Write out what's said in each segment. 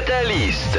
Catalyst.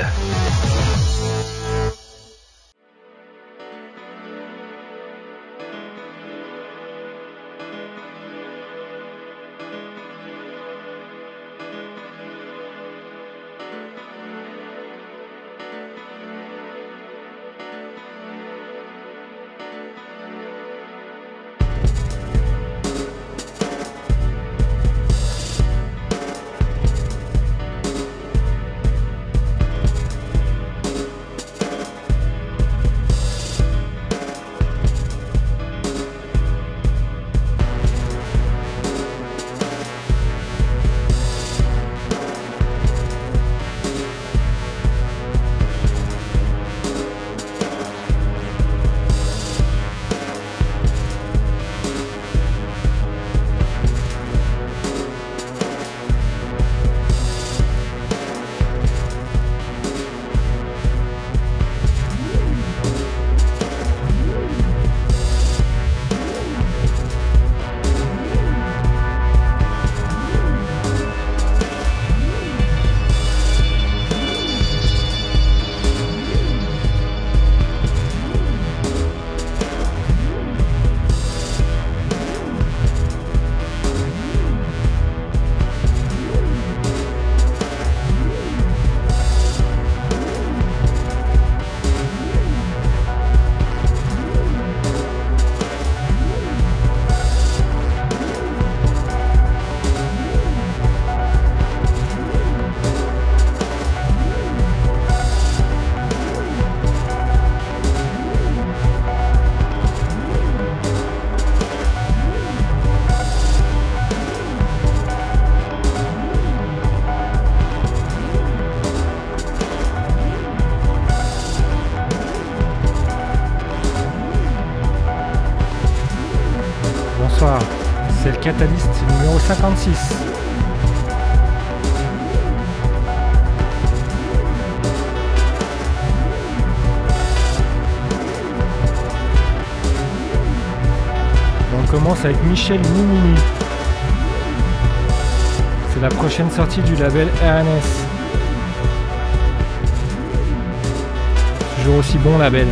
Catalyst numéro 56. On commence avec Michel Mimini. C'est la prochaine sortie du label RNS. Toujours aussi bon label.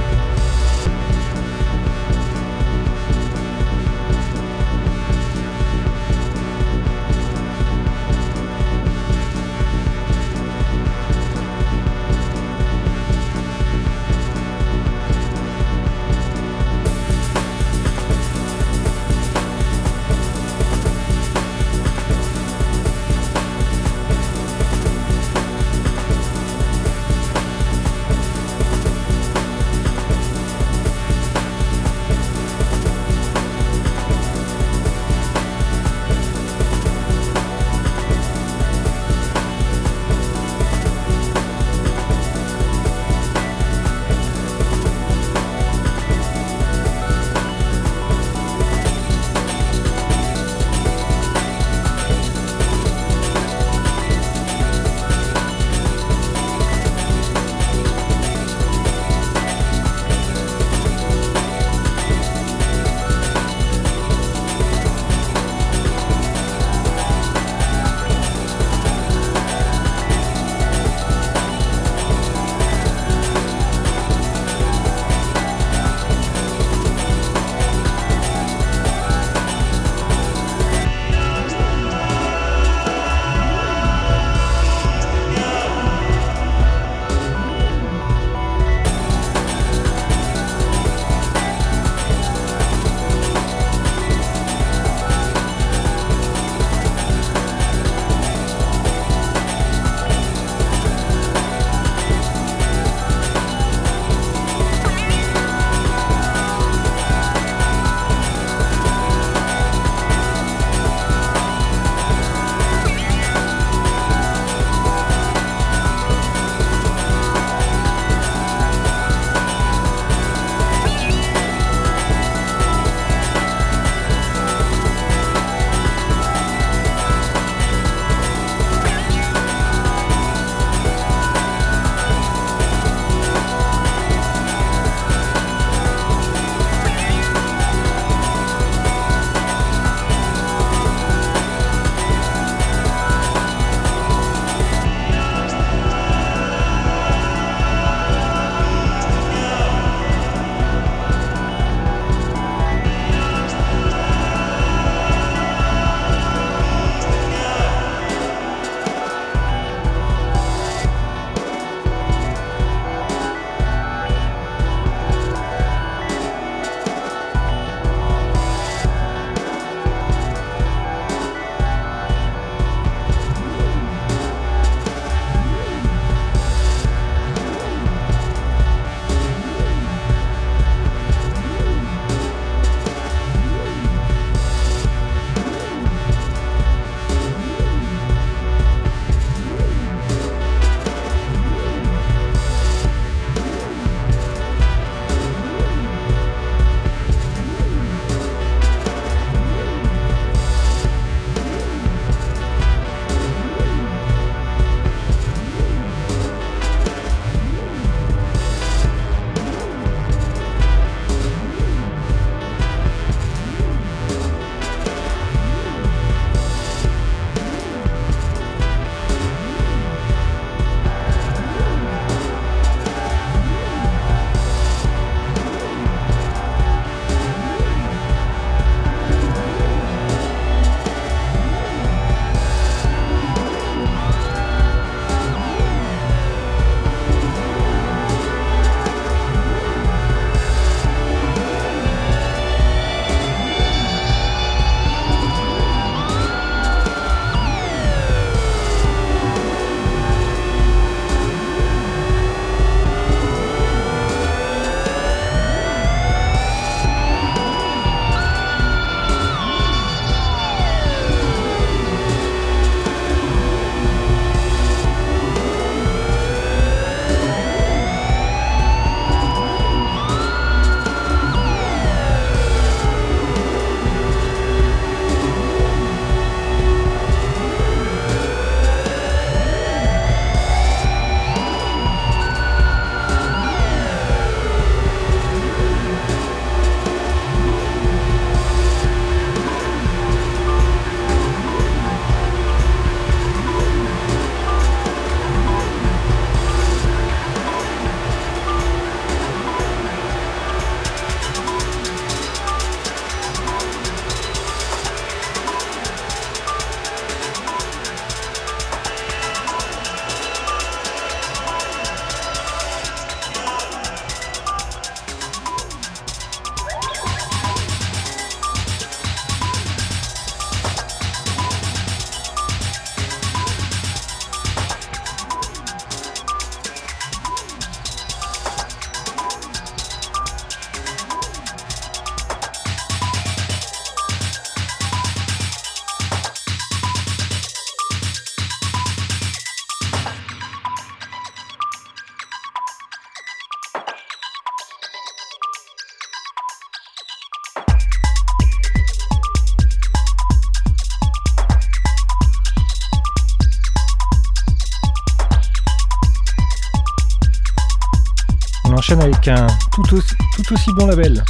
Avec un tout aussi, tout aussi bon label.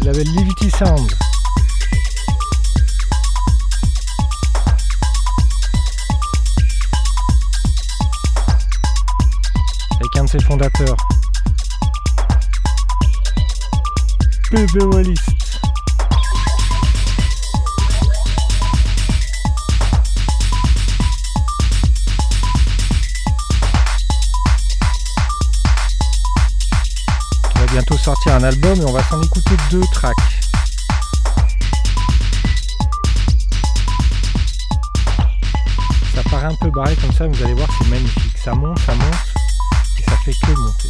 Le label Livity Sound. Avec un de ses fondateurs. PB Wallis. Sortir un album et on va s'en écouter deux tracks. Ça paraît un peu barré comme ça, vous allez voir, c'est magnifique. Ça monte, ça monte et ça fait que monter.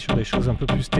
Sur des choses un peu plus techno.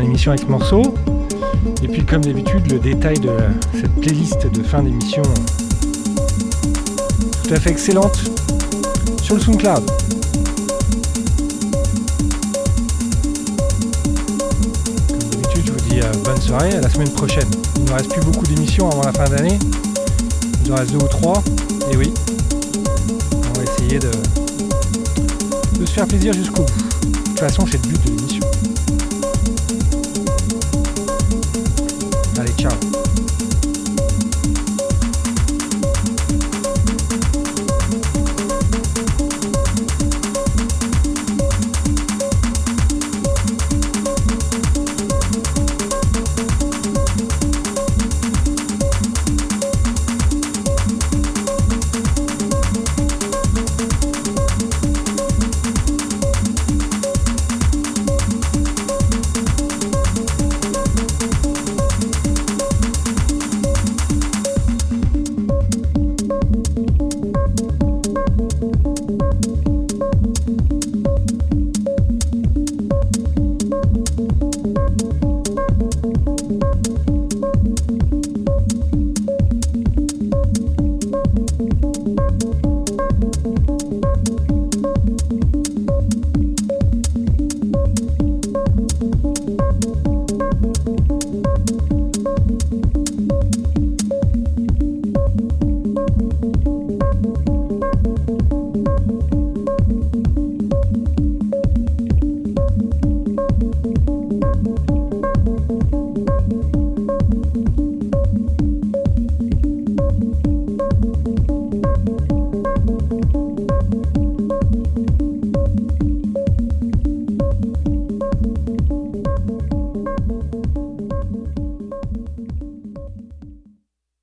L'émission avec ce morceau. Et puis comme d'habitude, le détail de cette playlist de fin d'émission tout à fait excellente sur le SoundCloud. Comme d'habitude, je vous dis euh, bonne soirée, à la semaine prochaine. Il ne reste plus beaucoup d'émissions avant la fin d'année. Il nous reste deux ou trois. Et oui, on va essayer de, de se faire plaisir jusqu'au bout. De toute façon, c'est le but de l'émission. Allez, ciao